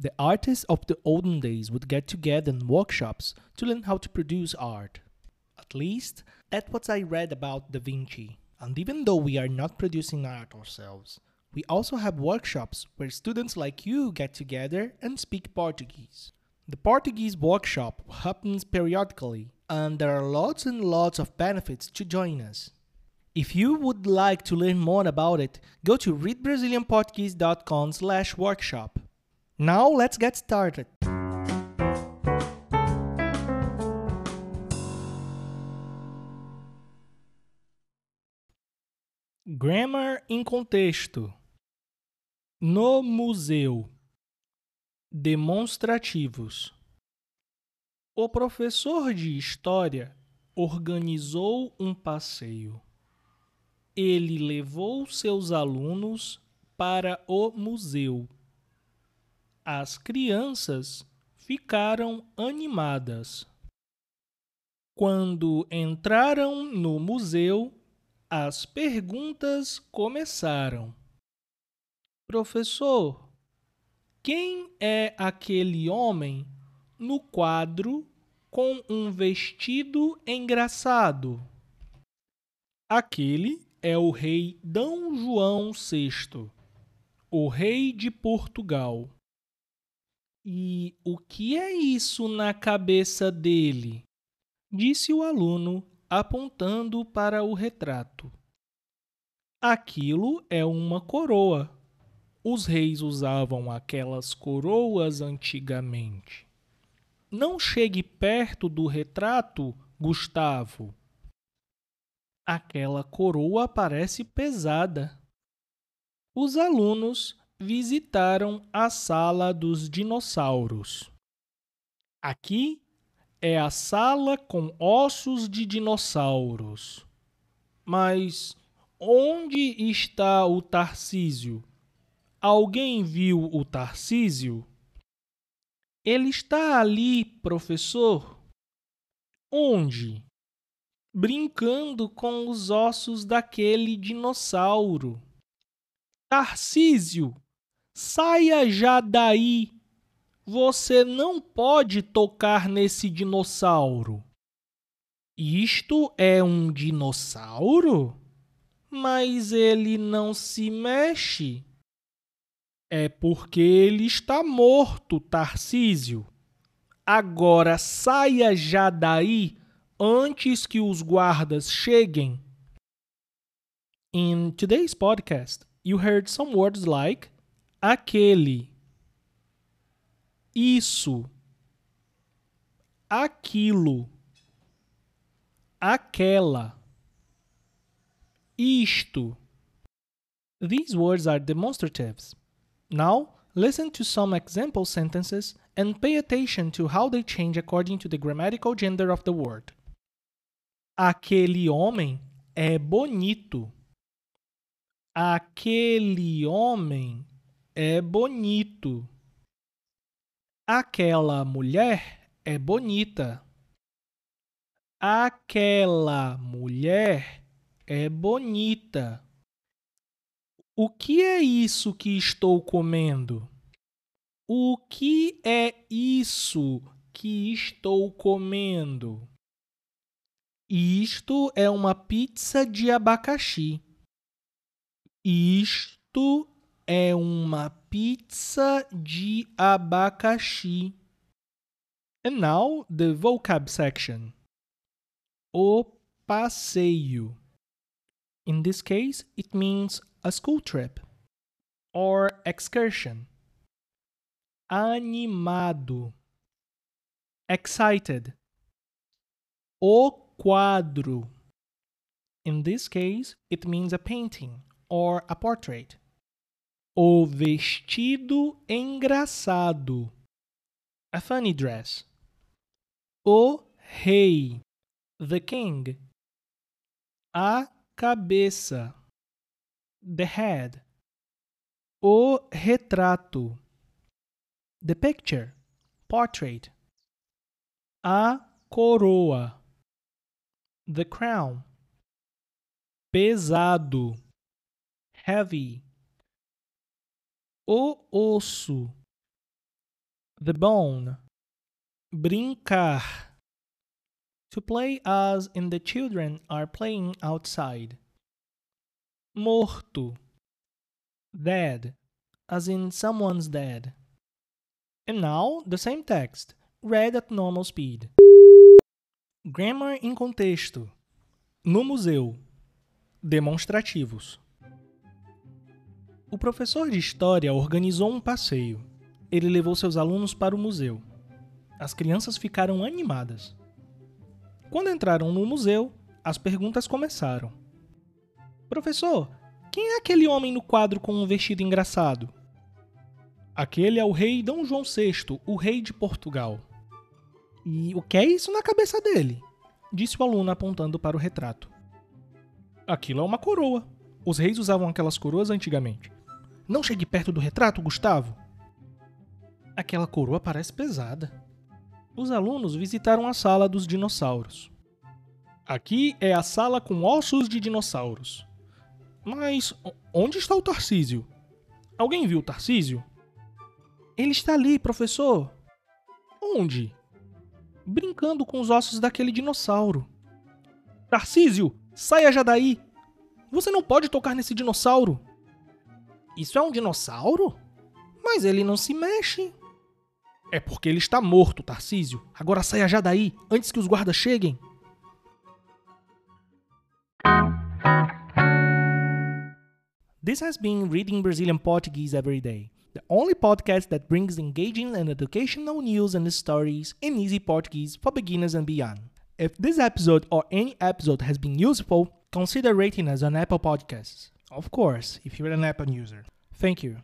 The artists of the olden days would get together in workshops to learn how to produce art. At least, that's what I read about Da Vinci. And even though we are not producing art ourselves, we also have workshops where students like you get together and speak Portuguese. The Portuguese workshop happens periodically, and there are lots and lots of benefits to join us. If you would like to learn more about it, go to readbrazilianportuguese.com slash workshop. Now let's get started. Grammar em contexto. No museu. Demonstrativos. O professor de história organizou um passeio. Ele levou seus alunos para o museu. As crianças ficaram animadas. Quando entraram no museu, as perguntas começaram. Professor, quem é aquele homem no quadro com um vestido engraçado? Aquele é o rei D. João VI, o rei de Portugal. E o que é isso na cabeça dele? Disse o aluno, apontando para o retrato. Aquilo é uma coroa. Os reis usavam aquelas coroas antigamente. Não chegue perto do retrato, Gustavo. Aquela coroa parece pesada. Os alunos visitaram a sala dos dinossauros. Aqui é a sala com ossos de dinossauros. Mas onde está o Tarcísio? Alguém viu o Tarcísio? Ele está ali, professor. Onde? Brincando com os ossos daquele dinossauro. Tarcísio, saia já daí. Você não pode tocar nesse dinossauro. Isto é um dinossauro? Mas ele não se mexe. É porque ele está morto, Tarcísio. Agora saia já daí antes que os guardas cheguem. In today's podcast, you heard some words like aquele, isso, aquilo, aquela, isto. These words are demonstratives. Now, listen to some example sentences and pay attention to how they change according to the grammatical gender of the word. Aquele homem é bonito. Aquele homem é bonito. Aquela mulher é bonita. Aquela mulher é bonita. O que é isso que estou comendo? O que é isso que estou comendo? Isto é uma pizza de abacaxi. Isto é uma pizza de abacaxi. And now the vocab section. O passeio. In this case, it means a school trip or excursion. Animado. Excited. O quadro. In this case, it means a painting or a portrait. O vestido engraçado. A funny dress. O rei. The king. A cabeça. The head. O retrato. The picture. Portrait. A coroa. The crown. Pesado. Heavy. O osso. The bone. Brincar. To play as in the children are playing outside. Morto. Dead, as in someone's dead. And now the same text, read at normal speed. Grammar em contexto. No museu. Demonstrativos. O professor de história organizou um passeio. Ele levou seus alunos para o museu. As crianças ficaram animadas. Quando entraram no museu, as perguntas começaram. Professor, quem é aquele homem no quadro com um vestido engraçado? Aquele é o rei Dom João VI, o rei de Portugal. E o que é isso na cabeça dele? Disse o aluno apontando para o retrato. Aquilo é uma coroa. Os reis usavam aquelas coroas antigamente. Não chegue perto do retrato, Gustavo. Aquela coroa parece pesada. Os alunos visitaram a sala dos dinossauros. Aqui é a sala com ossos de dinossauros. Mas onde está o Tarcísio? Alguém viu o Tarcísio? Ele está ali, professor. Onde? Brincando com os ossos daquele dinossauro. Tarcísio, saia já daí! Você não pode tocar nesse dinossauro! Isso é um dinossauro? Mas ele não se mexe. É porque ele está morto, Tarcísio. Agora saia já daí, antes que os guardas cheguem. This has been Reading Brazilian Portuguese Every Day, the only podcast that brings engaging and educational news and stories in easy Portuguese for beginners and beyond. If this episode or any episode has been useful, consider rating us on Apple Podcasts. Of course, if you're an Apple user. Thank you.